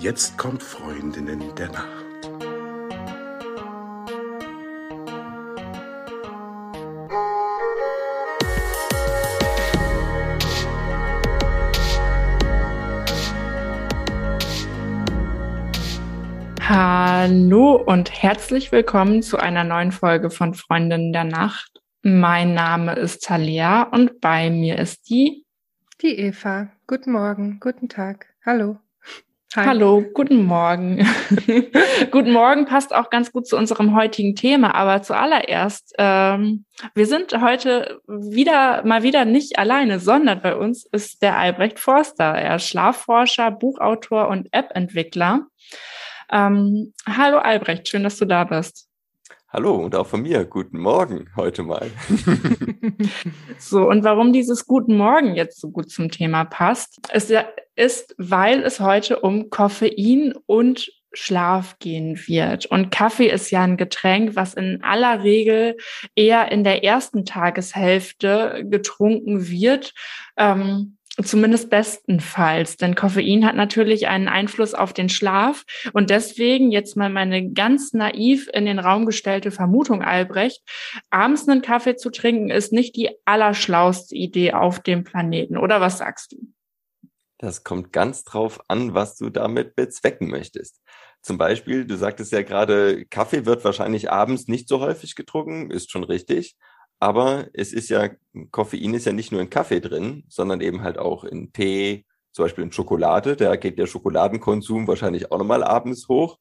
Jetzt kommt Freundinnen der Nacht. Hallo und herzlich willkommen zu einer neuen Folge von Freundinnen der Nacht. Mein Name ist Talia und bei mir ist die die Eva. Guten Morgen, guten Tag. Hallo. Hi. Hallo, guten Morgen. guten Morgen passt auch ganz gut zu unserem heutigen Thema, aber zuallererst, ähm, wir sind heute wieder mal wieder nicht alleine, sondern bei uns ist der Albrecht Forster. Er ist Schlafforscher, Buchautor und App-Entwickler. Ähm, hallo Albrecht, schön, dass du da bist. Hallo und auch von mir, guten Morgen heute mal. so, und warum dieses Guten Morgen jetzt so gut zum Thema passt, ist, ist, weil es heute um Koffein und Schlaf gehen wird. Und Kaffee ist ja ein Getränk, was in aller Regel eher in der ersten Tageshälfte getrunken wird. Ähm, Zumindest bestenfalls, denn Koffein hat natürlich einen Einfluss auf den Schlaf. Und deswegen jetzt mal meine ganz naiv in den Raum gestellte Vermutung, Albrecht, abends einen Kaffee zu trinken, ist nicht die allerschlauste Idee auf dem Planeten. Oder was sagst du? Das kommt ganz drauf an, was du damit bezwecken möchtest. Zum Beispiel, du sagtest ja gerade, Kaffee wird wahrscheinlich abends nicht so häufig getrunken, ist schon richtig. Aber es ist ja, Koffein ist ja nicht nur in Kaffee drin, sondern eben halt auch in Tee, zum Beispiel in Schokolade. Da geht der Schokoladenkonsum wahrscheinlich auch nochmal abends hoch.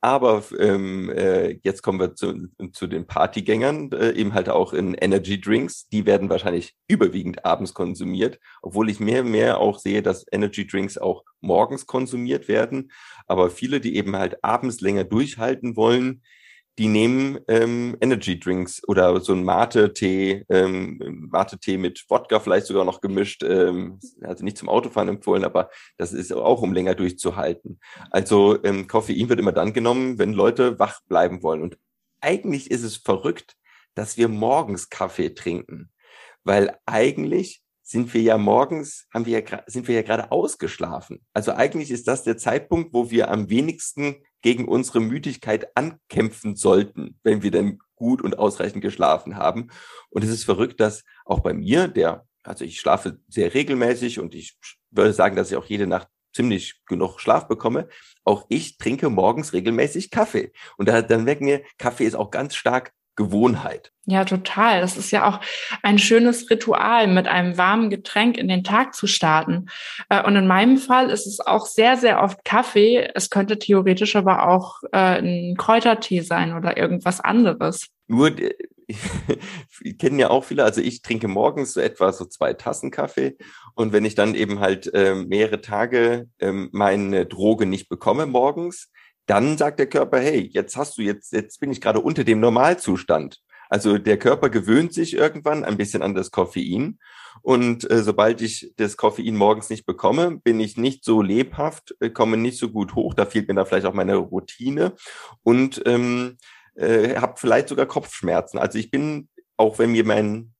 Aber ähm, äh, jetzt kommen wir zu, zu den Partygängern, äh, eben halt auch in Energy Drinks. Die werden wahrscheinlich überwiegend abends konsumiert, obwohl ich mehr und mehr auch sehe, dass Energy Drinks auch morgens konsumiert werden. Aber viele, die eben halt abends länger durchhalten wollen, die nehmen ähm, Energy Drinks oder so ein Mate-Tee, ähm, Mate-Tee mit Wodka vielleicht sogar noch gemischt, ähm, also nicht zum Autofahren empfohlen, aber das ist auch, um länger durchzuhalten. Also ähm, Koffein wird immer dann genommen, wenn Leute wach bleiben wollen. Und eigentlich ist es verrückt, dass wir morgens Kaffee trinken, weil eigentlich sind wir ja morgens, haben wir ja, sind wir ja gerade ausgeschlafen. Also eigentlich ist das der Zeitpunkt, wo wir am wenigsten gegen unsere Müdigkeit ankämpfen sollten, wenn wir denn gut und ausreichend geschlafen haben. Und es ist verrückt, dass auch bei mir, der, also ich schlafe sehr regelmäßig und ich würde sagen, dass ich auch jede Nacht ziemlich genug Schlaf bekomme. Auch ich trinke morgens regelmäßig Kaffee. Und da, dann merken wir, Kaffee ist auch ganz stark Gewohnheit. Ja, total. Das ist ja auch ein schönes Ritual, mit einem warmen Getränk in den Tag zu starten. Äh, und in meinem Fall ist es auch sehr, sehr oft Kaffee. Es könnte theoretisch aber auch äh, ein Kräutertee sein oder irgendwas anderes. Nur, äh, kennen ja auch viele, also ich trinke morgens so etwa so zwei Tassen Kaffee. Und wenn ich dann eben halt äh, mehrere Tage äh, meine Droge nicht bekomme morgens, dann sagt der Körper, hey, jetzt hast du jetzt, jetzt bin ich gerade unter dem Normalzustand. Also der Körper gewöhnt sich irgendwann ein bisschen an das Koffein. Und äh, sobald ich das Koffein morgens nicht bekomme, bin ich nicht so lebhaft, äh, komme nicht so gut hoch. Da fehlt mir dann vielleicht auch meine Routine und ähm, äh, habe vielleicht sogar Kopfschmerzen. Also ich bin, auch wenn mir mein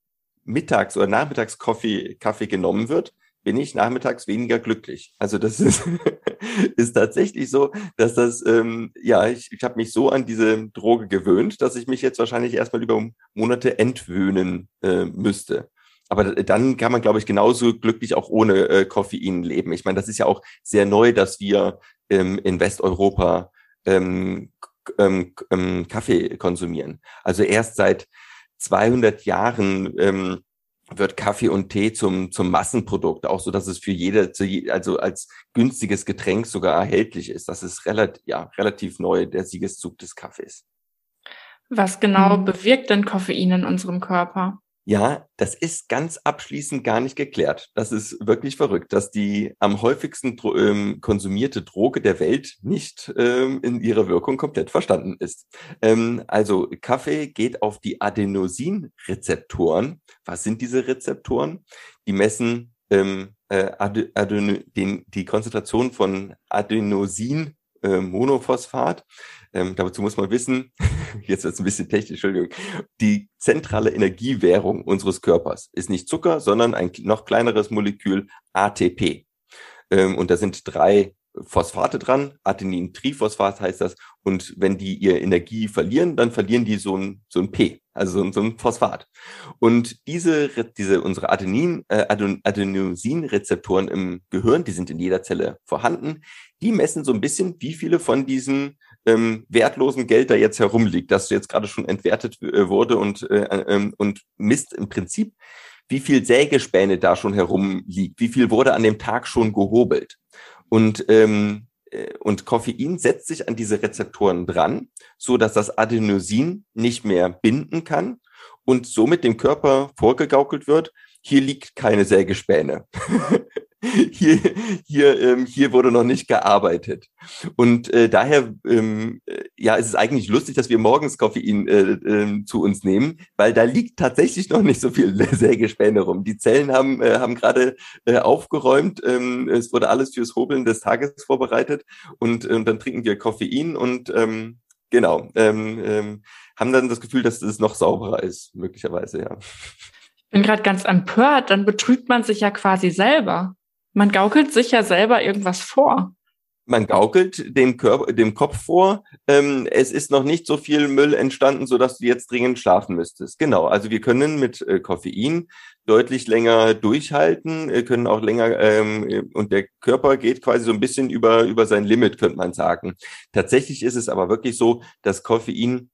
Mittags- oder Nachmittagskaffee Kaffee genommen wird, bin ich nachmittags weniger glücklich. Also das ist, ist tatsächlich so, dass das, ähm, ja, ich, ich habe mich so an diese Droge gewöhnt, dass ich mich jetzt wahrscheinlich erstmal über Monate entwöhnen äh, müsste. Aber dann kann man, glaube ich, genauso glücklich auch ohne äh, Koffein leben. Ich meine, das ist ja auch sehr neu, dass wir ähm, in Westeuropa ähm, ähm, ähm, Kaffee konsumieren. Also erst seit 200 Jahren ähm, wird Kaffee und Tee zum, zum Massenprodukt, auch so, dass es für jede, also als günstiges Getränk sogar erhältlich ist. Das ist relativ, ja, relativ neu, der Siegeszug des Kaffees. Was genau mhm. bewirkt denn Koffein in unserem Körper? Ja, das ist ganz abschließend gar nicht geklärt. Das ist wirklich verrückt, dass die am häufigsten ähm, konsumierte Droge der Welt nicht ähm, in ihrer Wirkung komplett verstanden ist. Ähm, also Kaffee geht auf die Adenosinrezeptoren. Was sind diese Rezeptoren? Die messen ähm, äh, Ad Adeno den, die Konzentration von Adenosin äh, Monophosphat. Ähm, dazu muss man wissen, jetzt wird es ein bisschen technisch, Entschuldigung, die zentrale Energiewährung unseres Körpers ist nicht Zucker, sondern ein noch kleineres Molekül ATP. Ähm, und da sind drei Phosphate dran, Adenin-Triphosphat heißt das. Und wenn die ihr Energie verlieren, dann verlieren die so ein, so ein P, also so ein, so ein Phosphat. Und diese, diese unsere Adenin, äh, Adenosin-Rezeptoren im Gehirn, die sind in jeder Zelle vorhanden, die messen so ein bisschen, wie viele von diesen ähm, wertlosen Geld da jetzt herumliegt, das jetzt gerade schon entwertet äh, wurde und, äh, äh, und misst im Prinzip, wie viel Sägespäne da schon herumliegt, wie viel wurde an dem Tag schon gehobelt. Und, ähm, äh, und Koffein setzt sich an diese Rezeptoren dran, so dass das Adenosin nicht mehr binden kann und somit dem Körper vorgegaukelt wird, hier liegt keine Sägespäne. hier, hier, ähm, hier wurde noch nicht gearbeitet. Und äh, daher, ähm, äh, ja, ist es eigentlich lustig, dass wir morgens Koffein äh, äh, zu uns nehmen, weil da liegt tatsächlich noch nicht so viel Sägespäne rum. Die Zellen haben, äh, haben gerade äh, aufgeräumt. Ähm, es wurde alles fürs Hobeln des Tages vorbereitet und, und dann trinken wir Koffein und ähm, genau, ähm, ähm, haben dann das Gefühl, dass es noch sauberer ist, möglicherweise, ja. Ich bin gerade ganz empört, dann betrügt man sich ja quasi selber. Man gaukelt sich ja selber irgendwas vor. Man gaukelt dem, Körper, dem Kopf vor, ähm, es ist noch nicht so viel Müll entstanden, sodass du jetzt dringend schlafen müsstest. Genau, also wir können mit äh, Koffein deutlich länger durchhalten, äh, können auch länger ähm, und der Körper geht quasi so ein bisschen über, über sein Limit, könnte man sagen. Tatsächlich ist es aber wirklich so, dass Koffein,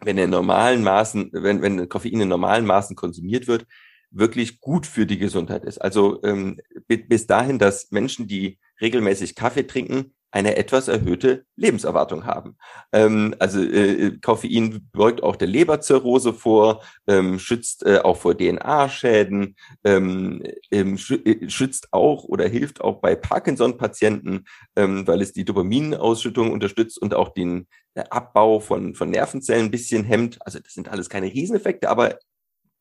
wenn in normalen Maßen, wenn, wenn Koffein in normalen Maßen konsumiert wird, wirklich gut für die Gesundheit ist. Also ähm, bis dahin, dass Menschen, die regelmäßig Kaffee trinken, eine etwas erhöhte Lebenserwartung haben. Ähm, also äh, Koffein beugt auch der Leberzirrhose vor, ähm, schützt äh, auch vor DNA-Schäden, ähm, ähm äh, schützt auch oder hilft auch bei Parkinson-Patienten, ähm, weil es die Dopaminausschüttung unterstützt und auch den äh, Abbau von, von Nervenzellen ein bisschen hemmt. Also das sind alles keine Rieseneffekte, aber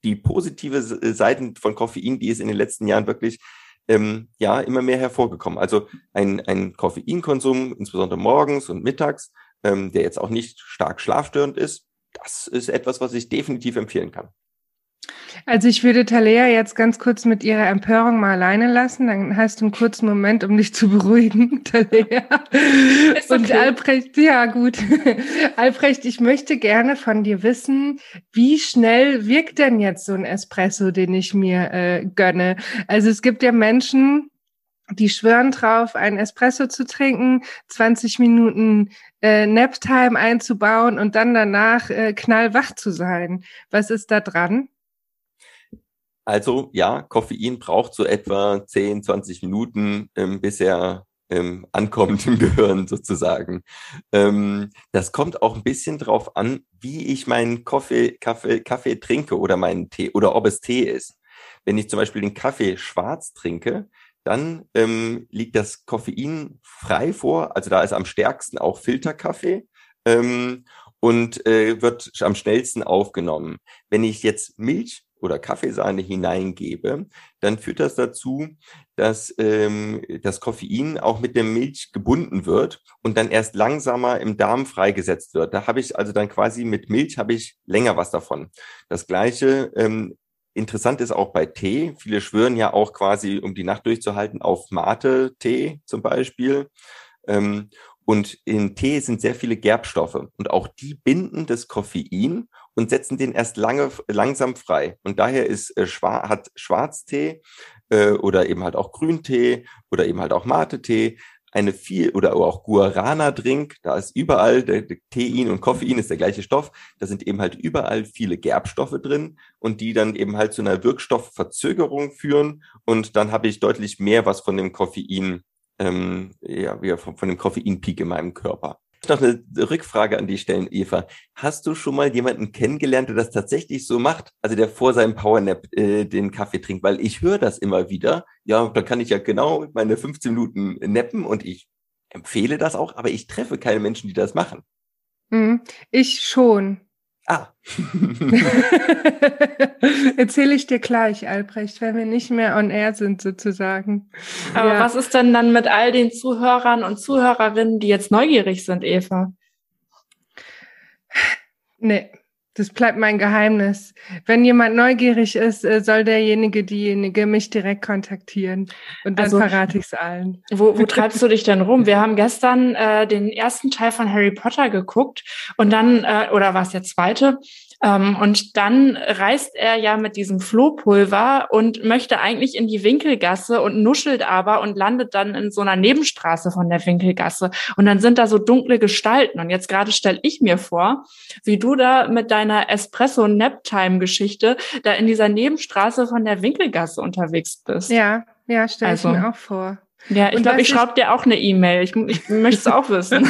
die positive Seiten von Koffein, die ist in den letzten Jahren wirklich ähm, ja immer mehr hervorgekommen. Also ein, ein Koffeinkonsum, insbesondere morgens und mittags, ähm, der jetzt auch nicht stark schlafstörend ist, das ist etwas, was ich definitiv empfehlen kann. Also ich würde Talea jetzt ganz kurz mit ihrer Empörung mal alleine lassen. Dann hast du einen kurzen Moment, um dich zu beruhigen, Talea. Okay. Und Albrecht, ja gut. Albrecht, ich möchte gerne von dir wissen, wie schnell wirkt denn jetzt so ein Espresso, den ich mir äh, gönne? Also es gibt ja Menschen, die schwören drauf, einen Espresso zu trinken, 20 Minuten äh, Naptime einzubauen und dann danach äh, knallwach zu sein. Was ist da dran? Also ja, Koffein braucht so etwa 10, 20 Minuten, ähm, bis er ähm, ankommt im Gehirn sozusagen. Ähm, das kommt auch ein bisschen drauf an, wie ich meinen Kaffee, Kaffee, Kaffee trinke oder meinen Tee oder ob es Tee ist. Wenn ich zum Beispiel den Kaffee schwarz trinke, dann ähm, liegt das Koffein frei vor. Also da ist am stärksten auch Filterkaffee. Ähm, und äh, wird am schnellsten aufgenommen. Wenn ich jetzt Milch oder Kaffeesahne hineingebe, dann führt das dazu, dass ähm, das Koffein auch mit der Milch gebunden wird und dann erst langsamer im Darm freigesetzt wird. Da habe ich also dann quasi mit Milch habe ich länger was davon. Das gleiche ähm, Interessant ist auch bei Tee. Viele schwören ja auch quasi, um die Nacht durchzuhalten, auf Mate-Tee zum Beispiel. Ähm, und in Tee sind sehr viele Gerbstoffe und auch die binden das Koffein und setzen den erst lange, langsam frei. Und daher ist, äh, schwar hat Schwarztee äh, oder eben halt auch Grüntee oder eben halt auch Mate-Tee eine viel oder auch Guarana-Drink, da ist überall, der, der Tein und Koffein ist der gleiche Stoff, da sind eben halt überall viele Gerbstoffe drin und die dann eben halt zu einer Wirkstoffverzögerung führen und dann habe ich deutlich mehr was von dem Koffein ähm, ja, von, von dem Koffeinpeak in meinem Körper. Noch eine Rückfrage an die stellen, Eva. Hast du schon mal jemanden kennengelernt, der das tatsächlich so macht? Also der vor seinem Powernap äh, den Kaffee trinkt? Weil ich höre das immer wieder. Ja, da kann ich ja genau meine 15 Minuten nappen und ich empfehle das auch, aber ich treffe keine Menschen, die das machen. Hm, ich schon. Ah. Erzähle ich dir gleich, Albrecht, wenn wir nicht mehr on air sind, sozusagen. Aber ja. was ist denn dann mit all den Zuhörern und Zuhörerinnen, die jetzt neugierig sind, Eva? Nee. Das bleibt mein Geheimnis. Wenn jemand neugierig ist, äh, soll derjenige, diejenige mich direkt kontaktieren. Und dann also, verrate ich es allen. Wo, wo treibst du dich denn rum? Wir haben gestern äh, den ersten Teil von Harry Potter geguckt und dann, äh, oder war es der zweite? Ähm, und dann reist er ja mit diesem Flohpulver und möchte eigentlich in die Winkelgasse und nuschelt aber und landet dann in so einer Nebenstraße von der Winkelgasse. Und dann sind da so dunkle Gestalten. Und jetzt gerade stelle ich mir vor, wie du da mit deiner Espresso-Naptime-Geschichte da in dieser Nebenstraße von der Winkelgasse unterwegs bist. Ja, ja, stelle also. ich mir auch vor. Ja, ich glaube, ich schreibe dir auch eine E-Mail. Ich, ich möchte es auch wissen.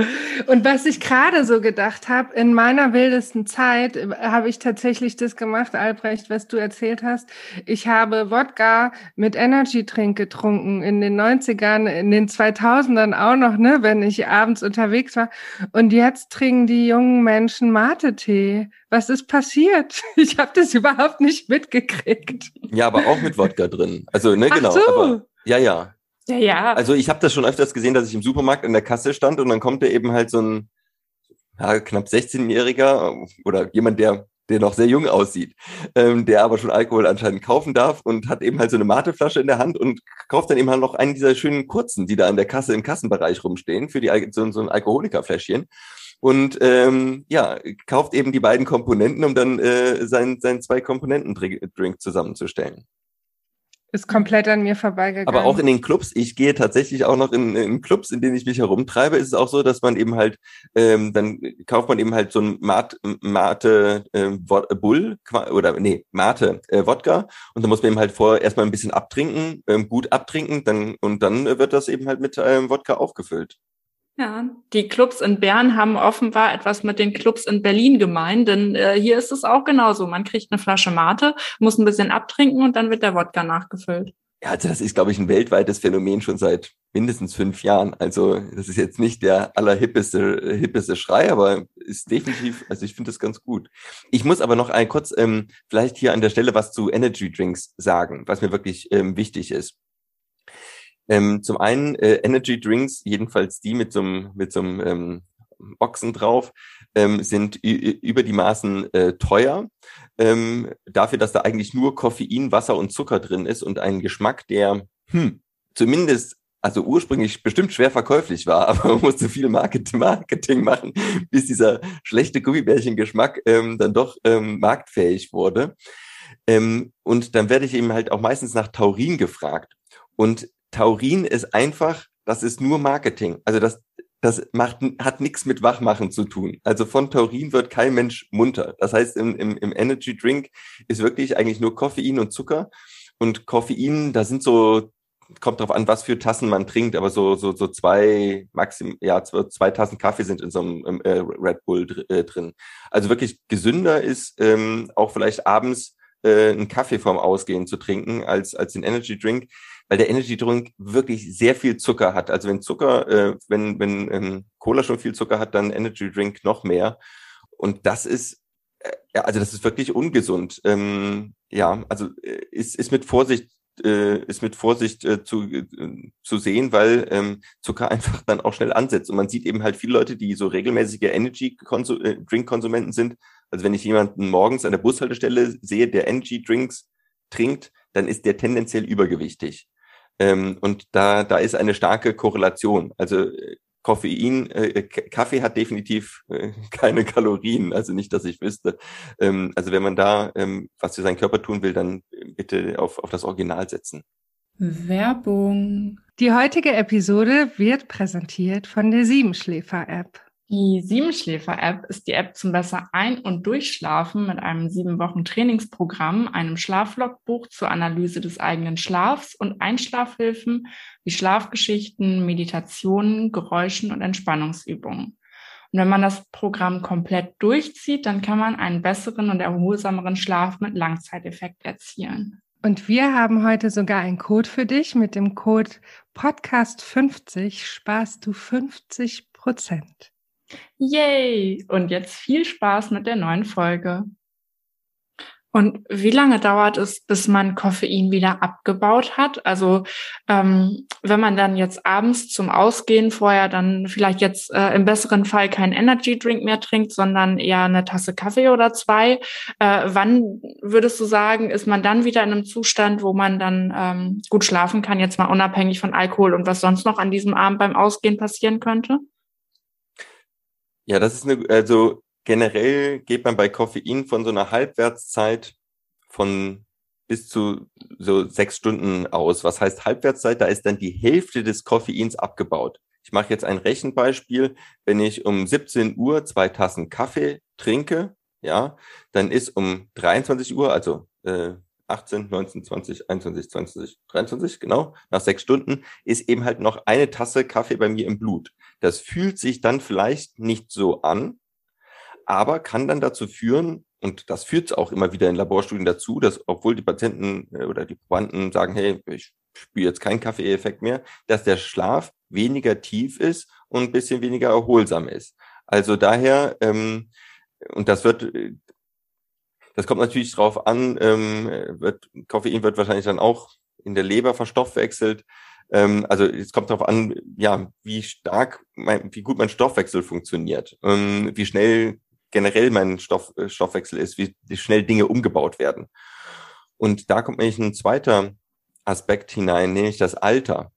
und was ich gerade so gedacht habe, in meiner wildesten Zeit äh, habe ich tatsächlich das gemacht, Albrecht, was du erzählt hast. Ich habe Wodka mit Energy Drink getrunken in den 90ern, in den 2000ern auch noch, ne, wenn ich abends unterwegs war. Und jetzt trinken die jungen Menschen Mate-Tee. Was ist passiert? Ich habe das überhaupt nicht mitgekriegt. Ja, aber auch mit Wodka drin. Also, ne, genau. Ach so. Aber, ja, ja. Ja, ja. Also ich habe das schon öfters gesehen, dass ich im Supermarkt in der Kasse stand und dann kommt da eben halt so ein ja, knapp 16-Jähriger oder jemand, der der noch sehr jung aussieht, ähm, der aber schon Alkohol anscheinend kaufen darf und hat eben halt so eine Mateflasche in der Hand und kauft dann eben halt noch einen dieser schönen kurzen, die da an der Kasse im Kassenbereich rumstehen, für die so, so ein Alkoholikerfläschchen. Und ähm, ja, kauft eben die beiden Komponenten, um dann äh, seinen, seinen zwei Komponenten-Drink zusammenzustellen. Ist komplett an mir vorbeigegangen. Aber auch in den Clubs, ich gehe tatsächlich auch noch in, in Clubs, in denen ich mich herumtreibe, ist es auch so, dass man eben halt, ähm, dann kauft man eben halt so ein Mate, Mate äh, Bull oder nee, Mate äh, Wodka und dann muss man eben halt vorher erstmal ein bisschen abtrinken, ähm, gut abtrinken, dann und dann wird das eben halt mit ähm, Wodka aufgefüllt. Ja, die Clubs in Bern haben offenbar etwas mit den Clubs in Berlin gemein, denn äh, hier ist es auch genauso. Man kriegt eine Flasche Mate, muss ein bisschen abtrinken und dann wird der Wodka nachgefüllt. Ja, also das ist, glaube ich, ein weltweites Phänomen schon seit mindestens fünf Jahren. Also das ist jetzt nicht der allerhippeste hippeste Schrei, aber ist definitiv, also ich finde das ganz gut. Ich muss aber noch ein kurz ähm, vielleicht hier an der Stelle was zu Energy Drinks sagen, was mir wirklich ähm, wichtig ist. Ähm, zum einen äh, Energy Drinks, jedenfalls die mit so einem mit so einem ähm, Ochsen drauf, ähm, sind über die Maßen äh, teuer. Ähm, dafür, dass da eigentlich nur Koffein, Wasser und Zucker drin ist und ein Geschmack, der hm, zumindest also ursprünglich bestimmt schwer verkäuflich war, aber man musste viel Marketing machen, bis dieser schlechte Gummibärchengeschmack ähm, dann doch ähm, marktfähig wurde. Ähm, und dann werde ich eben halt auch meistens nach Taurin gefragt. Und Taurin ist einfach, das ist nur Marketing. Also das, das macht, hat nichts mit Wachmachen zu tun. Also von Taurin wird kein Mensch munter. Das heißt, im, im, im Energy Drink ist wirklich eigentlich nur Koffein und Zucker. Und Koffein, da sind so, kommt drauf an, was für Tassen man trinkt, aber so, so, so zwei, maxim, ja, zwei Tassen Kaffee sind in so einem äh, Red Bull dr äh, drin. Also wirklich gesünder ist ähm, auch vielleicht abends äh, einen Kaffee vorm Ausgehen zu trinken als, als den Energy Drink weil der Energy Drink wirklich sehr viel Zucker hat. Also wenn Zucker, äh, wenn, wenn ähm, Cola schon viel Zucker hat, dann Energy Drink noch mehr. Und das ist, äh, also das ist wirklich ungesund. Ähm, ja, also äh, ist, ist mit Vorsicht äh, ist mit Vorsicht äh, zu, äh, zu sehen, weil ähm, Zucker einfach dann auch schnell ansetzt. Und man sieht eben halt viele Leute, die so regelmäßige Energy-Drink-Konsumenten äh, sind. Also wenn ich jemanden morgens an der Bushaltestelle sehe, der Energy-Drinks trinkt, dann ist der tendenziell übergewichtig. Ähm, und da, da ist eine starke Korrelation. Also äh, Koffein, äh, Kaffee hat definitiv äh, keine Kalorien, also nicht, dass ich wüsste. Ähm, also wenn man da ähm, was für seinen Körper tun will, dann bitte auf, auf das Original setzen. Werbung. Die heutige Episode wird präsentiert von der Siebenschläfer-App. Die Siebenschläfer-App ist die App zum besser Ein- und Durchschlafen mit einem sieben Wochen Trainingsprogramm, einem Schlaflogbuch zur Analyse des eigenen Schlafs und Einschlafhilfen wie Schlafgeschichten, Meditationen, Geräuschen und Entspannungsübungen. Und wenn man das Programm komplett durchzieht, dann kann man einen besseren und erholsameren Schlaf mit Langzeiteffekt erzielen. Und wir haben heute sogar einen Code für dich. Mit dem Code Podcast50 sparst du 50 Prozent. Yay! Und jetzt viel Spaß mit der neuen Folge. Und wie lange dauert es, bis man Koffein wieder abgebaut hat? Also ähm, wenn man dann jetzt abends zum Ausgehen vorher dann vielleicht jetzt äh, im besseren Fall keinen Energy Drink mehr trinkt, sondern eher eine Tasse Kaffee oder zwei, äh, wann würdest du sagen, ist man dann wieder in einem Zustand, wo man dann ähm, gut schlafen kann, jetzt mal unabhängig von Alkohol und was sonst noch an diesem Abend beim Ausgehen passieren könnte? Ja, das ist eine, also generell geht man bei Koffein von so einer Halbwertszeit von bis zu so sechs Stunden aus. Was heißt Halbwertszeit? Da ist dann die Hälfte des Koffeins abgebaut. Ich mache jetzt ein Rechenbeispiel. Wenn ich um 17 Uhr zwei Tassen Kaffee trinke, ja, dann ist um 23 Uhr, also äh, 18, 19, 20, 21, 20, 23, genau, nach sechs Stunden, ist eben halt noch eine Tasse Kaffee bei mir im Blut. Das fühlt sich dann vielleicht nicht so an, aber kann dann dazu führen, und das führt auch immer wieder in Laborstudien dazu, dass obwohl die Patienten äh, oder die Probanden sagen, hey, ich spüre jetzt keinen Kaffeeeffekt mehr, dass der Schlaf weniger tief ist und ein bisschen weniger erholsam ist. Also daher, ähm, und das wird, das kommt natürlich drauf an, ähm, wird, Koffein wird wahrscheinlich dann auch in der Leber verstoffwechselt. Ähm, also es kommt darauf an, ja, wie stark, mein, wie gut mein Stoffwechsel funktioniert, ähm, wie schnell generell mein Stoff, äh, Stoffwechsel ist, wie, schnell Dinge umgebaut werden. Und da kommt nämlich ein zweiter Aspekt hinein, nämlich das Alter.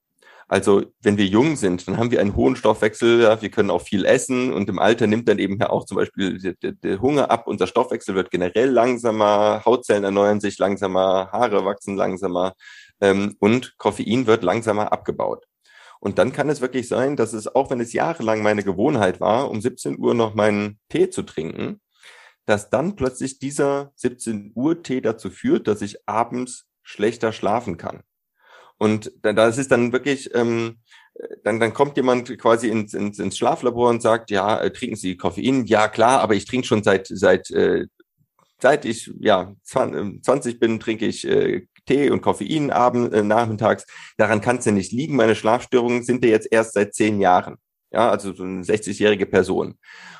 Also wenn wir jung sind, dann haben wir einen hohen Stoffwechsel, ja, wir können auch viel essen und im Alter nimmt dann eben ja auch zum Beispiel der, der, der Hunger ab, unser Stoffwechsel wird generell langsamer, Hautzellen erneuern sich langsamer, Haare wachsen langsamer ähm, und Koffein wird langsamer abgebaut. Und dann kann es wirklich sein, dass es, auch wenn es jahrelang meine Gewohnheit war, um 17 Uhr noch meinen Tee zu trinken, dass dann plötzlich dieser 17 Uhr Tee dazu führt, dass ich abends schlechter schlafen kann. Und das ist dann wirklich, ähm, dann, dann kommt jemand quasi ins, ins, ins Schlaflabor und sagt, ja, äh, trinken Sie Koffein? Ja, klar, aber ich trinke schon seit, seit, äh, seit ich ja 20 bin, trinke ich äh, Tee und Koffein abends, äh, nachmittags. Daran kann es ja nicht liegen. Meine Schlafstörungen sind ja jetzt erst seit zehn Jahren. Ja, also so eine 60-jährige Person.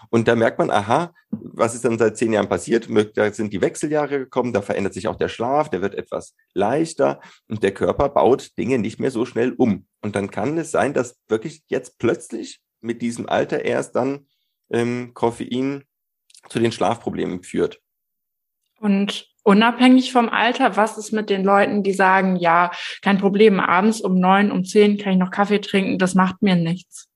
Und da merkt man, aha, was ist dann seit zehn Jahren passiert? Da sind die Wechseljahre gekommen, da verändert sich auch der Schlaf, der wird etwas leichter und der Körper baut Dinge nicht mehr so schnell um. Und dann kann es sein, dass wirklich jetzt plötzlich mit diesem Alter erst dann ähm, Koffein zu den Schlafproblemen führt. Und unabhängig vom Alter, was ist mit den Leuten, die sagen, ja, kein Problem, abends um neun, um zehn kann ich noch Kaffee trinken, das macht mir nichts.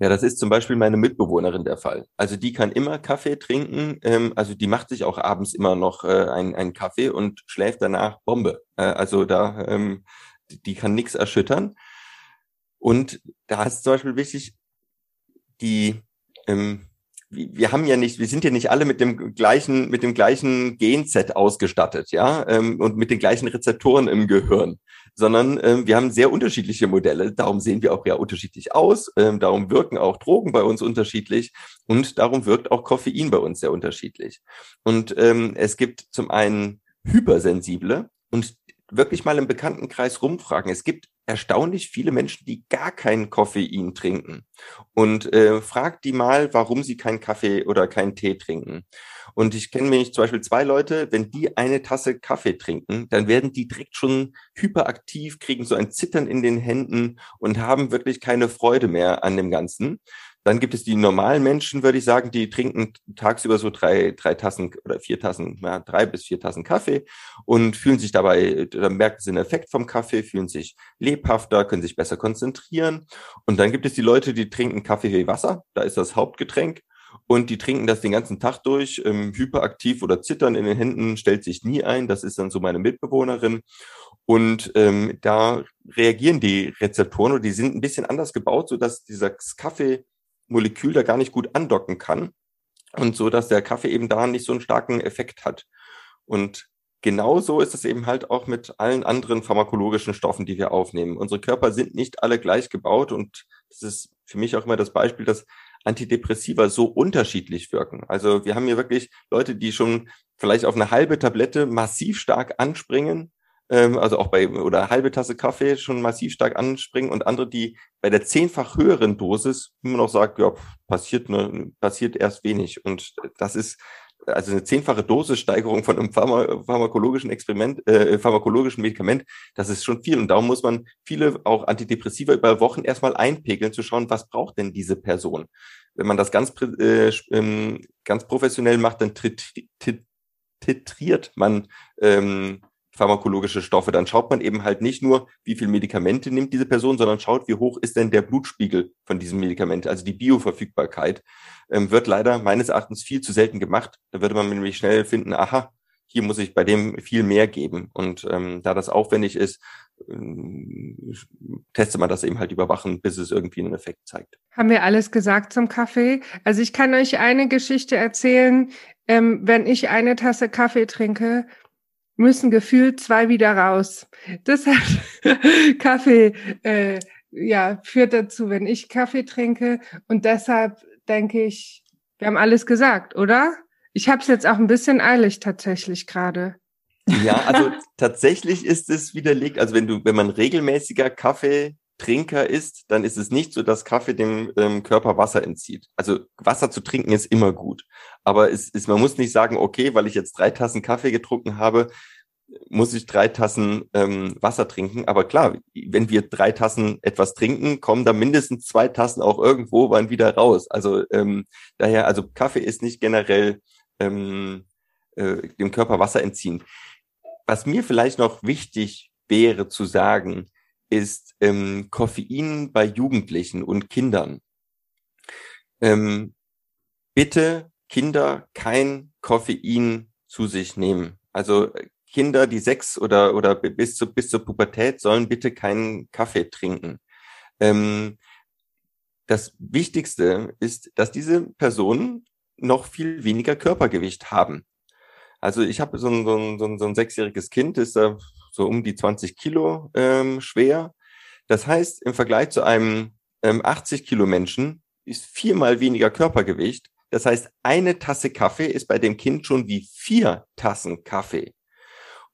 Ja, das ist zum Beispiel meine Mitbewohnerin der Fall. Also die kann immer Kaffee trinken, ähm, also die macht sich auch abends immer noch äh, einen Kaffee und schläft danach Bombe. Äh, also da, ähm, die, die kann nichts erschüttern. Und da ist zum Beispiel wichtig, die ähm, wir haben ja nicht, wir sind ja nicht alle mit dem gleichen, mit dem gleichen Genset ausgestattet, ja, ähm, und mit den gleichen Rezeptoren im Gehirn, sondern ähm, wir haben sehr unterschiedliche Modelle. Darum sehen wir auch ja unterschiedlich aus. Ähm, darum wirken auch Drogen bei uns unterschiedlich und darum wirkt auch Koffein bei uns sehr unterschiedlich. Und es gibt zum einen Hypersensible und wirklich mal im Bekanntenkreis rumfragen. Es gibt erstaunlich viele Menschen, die gar keinen Koffein trinken. Und äh, fragt die mal, warum sie keinen Kaffee oder keinen Tee trinken. Und ich kenne nämlich zum Beispiel zwei Leute, wenn die eine Tasse Kaffee trinken, dann werden die direkt schon hyperaktiv, kriegen so ein Zittern in den Händen und haben wirklich keine Freude mehr an dem Ganzen. Dann gibt es die normalen Menschen, würde ich sagen, die trinken tagsüber so drei, drei Tassen oder vier Tassen, ja, drei bis vier Tassen Kaffee und fühlen sich dabei, da merken sie einen Effekt vom Kaffee, fühlen sich lebhafter, können sich besser konzentrieren. Und dann gibt es die Leute, die trinken Kaffee wie Wasser, da ist das Hauptgetränk. Und die trinken das den ganzen Tag durch, ähm, hyperaktiv oder zittern in den Händen, stellt sich nie ein. Das ist dann so meine Mitbewohnerin. Und ähm, da reagieren die Rezeptoren oder die sind ein bisschen anders gebaut, so dass dieser Kaffee Molekül da gar nicht gut andocken kann und so, dass der Kaffee eben da nicht so einen starken Effekt hat. Und genauso ist es eben halt auch mit allen anderen pharmakologischen Stoffen, die wir aufnehmen. Unsere Körper sind nicht alle gleich gebaut und das ist für mich auch immer das Beispiel, dass Antidepressiva so unterschiedlich wirken. Also wir haben hier wirklich Leute, die schon vielleicht auf eine halbe Tablette massiv stark anspringen ähm, also auch bei oder halbe Tasse Kaffee schon massiv stark anspringen und andere, die bei der zehnfach höheren Dosis immer noch sagen, ja, passiert, ne, passiert erst wenig. Und das ist also eine zehnfache Dosissteigerung von einem Pharma pharmakologischen Experiment, äh, pharmakologischen Medikament, das ist schon viel. Und darum muss man viele auch Antidepressiva über Wochen erstmal einpegeln, zu schauen, was braucht denn diese Person. Wenn man das ganz, äh, ähm, ganz professionell macht, dann titriert man ähm, pharmakologische Stoffe, dann schaut man eben halt nicht nur, wie viel Medikamente nimmt diese Person, sondern schaut, wie hoch ist denn der Blutspiegel von diesem Medikament, also die Bioverfügbarkeit, ähm, wird leider meines Erachtens viel zu selten gemacht. Da würde man nämlich schnell finden, aha, hier muss ich bei dem viel mehr geben. Und ähm, da das aufwendig ist, ähm, testet man das eben halt überwachen, bis es irgendwie einen Effekt zeigt. Haben wir alles gesagt zum Kaffee? Also ich kann euch eine Geschichte erzählen. Ähm, wenn ich eine Tasse Kaffee trinke, müssen gefühlt zwei wieder raus. Deshalb Kaffee äh, ja führt dazu, wenn ich Kaffee trinke und deshalb denke ich, wir haben alles gesagt, oder? Ich habe es jetzt auch ein bisschen eilig tatsächlich gerade. Ja, also tatsächlich ist es widerlegt. Also wenn du, wenn man regelmäßiger Kaffeetrinker ist, dann ist es nicht so, dass Kaffee dem ähm, Körper Wasser entzieht. Also Wasser zu trinken ist immer gut. Aber es ist, man muss nicht sagen, okay, weil ich jetzt drei Tassen Kaffee getrunken habe, muss ich drei Tassen ähm, Wasser trinken. Aber klar, wenn wir drei Tassen etwas trinken, kommen da mindestens zwei Tassen auch irgendwo wann wieder raus. Also ähm, daher, also Kaffee ist nicht generell ähm, äh, dem Körper Wasser entziehen. Was mir vielleicht noch wichtig wäre zu sagen, ist ähm, Koffein bei Jugendlichen und Kindern. Ähm, bitte Kinder kein Koffein zu sich nehmen. Also Kinder, die sechs oder, oder bis, zu, bis zur Pubertät sollen bitte keinen Kaffee trinken. Ähm, das Wichtigste ist, dass diese Personen noch viel weniger Körpergewicht haben. Also ich habe so ein, so, ein, so, ein, so ein sechsjähriges Kind, ist da so um die 20 Kilo ähm, schwer. Das heißt, im Vergleich zu einem ähm, 80 Kilo Menschen ist viermal weniger Körpergewicht. Das heißt, eine Tasse Kaffee ist bei dem Kind schon wie vier Tassen Kaffee.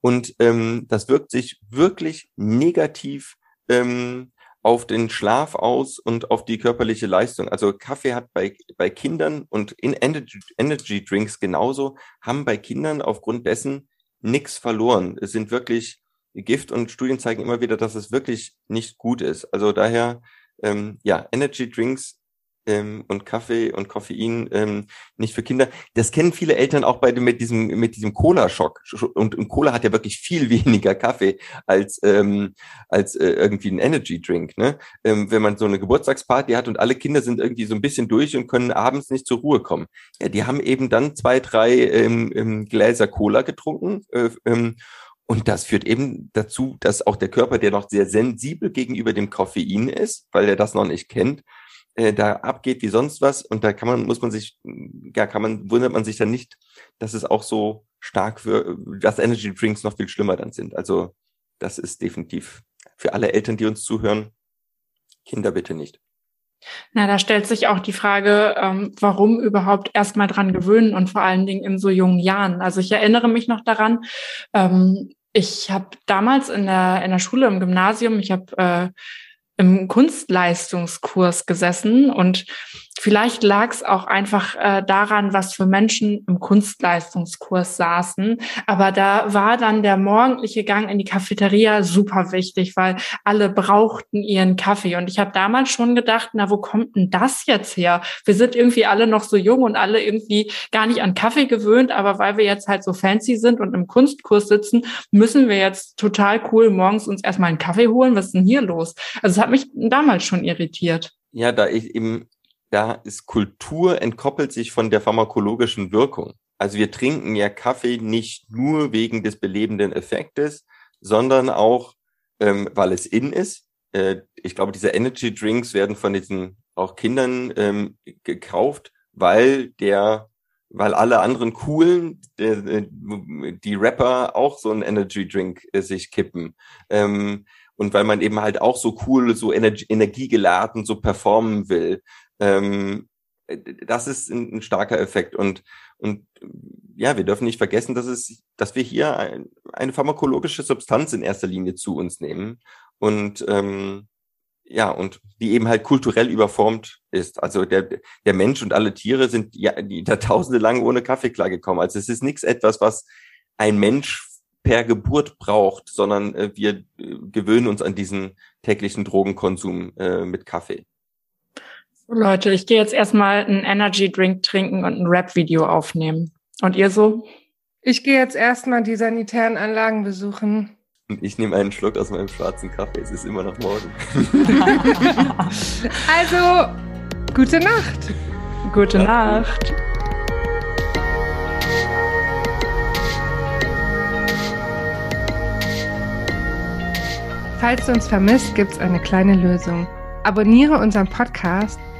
Und ähm, das wirkt sich wirklich negativ ähm, auf den Schlaf aus und auf die körperliche Leistung. Also Kaffee hat bei, bei Kindern und in Energy, Energy Drinks genauso, haben bei Kindern aufgrund dessen nichts verloren. Es sind wirklich Gift und Studien zeigen immer wieder, dass es wirklich nicht gut ist. Also daher, ähm, ja, Energy Drinks ähm, und Kaffee und Koffein ähm, nicht für Kinder. Das kennen viele Eltern auch bei dem, mit diesem mit diesem Cola-Schock. Und, und Cola hat ja wirklich viel weniger Kaffee als ähm, als äh, irgendwie ein Energy-Drink. Ne? Ähm, wenn man so eine Geburtstagsparty hat und alle Kinder sind irgendwie so ein bisschen durch und können abends nicht zur Ruhe kommen. Ja, die haben eben dann zwei, drei ähm, ähm, Gläser Cola getrunken. Äh, ähm, und das führt eben dazu, dass auch der Körper, der noch sehr sensibel gegenüber dem Koffein ist, weil er das noch nicht kennt, äh, da abgeht wie sonst was und da kann man, muss man sich, ja, kann man, wundert man sich dann nicht, dass es auch so stark für, dass Energy Drinks noch viel schlimmer dann sind. Also das ist definitiv für alle Eltern, die uns zuhören, Kinder bitte nicht. Na, da stellt sich auch die Frage, ähm, warum überhaupt erstmal dran gewöhnen und vor allen Dingen in so jungen Jahren. Also ich erinnere mich noch daran, ähm, ich habe damals in der, in der Schule, im Gymnasium, ich habe äh, im Kunstleistungskurs gesessen und Vielleicht lag es auch einfach äh, daran, was für Menschen im Kunstleistungskurs saßen. Aber da war dann der morgendliche Gang in die Cafeteria super wichtig, weil alle brauchten ihren Kaffee. Und ich habe damals schon gedacht, na, wo kommt denn das jetzt her? Wir sind irgendwie alle noch so jung und alle irgendwie gar nicht an Kaffee gewöhnt. Aber weil wir jetzt halt so fancy sind und im Kunstkurs sitzen, müssen wir jetzt total cool morgens uns erstmal einen Kaffee holen. Was ist denn hier los? Also es hat mich damals schon irritiert. Ja, da ich eben da ist Kultur entkoppelt sich von der pharmakologischen Wirkung. Also wir trinken ja Kaffee nicht nur wegen des belebenden Effektes, sondern auch, ähm, weil es in ist. Äh, ich glaube, diese Energy Drinks werden von diesen auch Kindern ähm, gekauft, weil der, weil alle anderen coolen, der, die Rapper auch so einen Energy Drink äh, sich kippen. Ähm, und weil man eben halt auch so cool, so energie, energiegeladen so performen will. Ähm, das ist ein, ein, starker Effekt und und ja, wir dürfen nicht vergessen, dass es, dass wir hier ein, eine pharmakologische Substanz in erster Linie zu uns nehmen und ähm, ja, und die eben halt kulturell überformt ist. Also der, der Mensch und alle Tiere sind ja die Jahrtausende lang ohne Kaffee klargekommen. Also es ist nichts etwas, was ein Mensch per Geburt braucht, sondern äh, wir äh, gewöhnen uns an diesen täglichen Drogenkonsum äh, mit Kaffee. Leute, ich gehe jetzt erstmal einen Energy Drink trinken und ein Rap-Video aufnehmen. Und ihr so? Ich gehe jetzt erstmal die sanitären Anlagen besuchen. Und ich nehme einen Schluck aus meinem schwarzen Kaffee. Es ist immer noch morgen. also, gute Nacht. Gute Nacht. Falls du uns vermisst, gibt es eine kleine Lösung. Abonniere unseren Podcast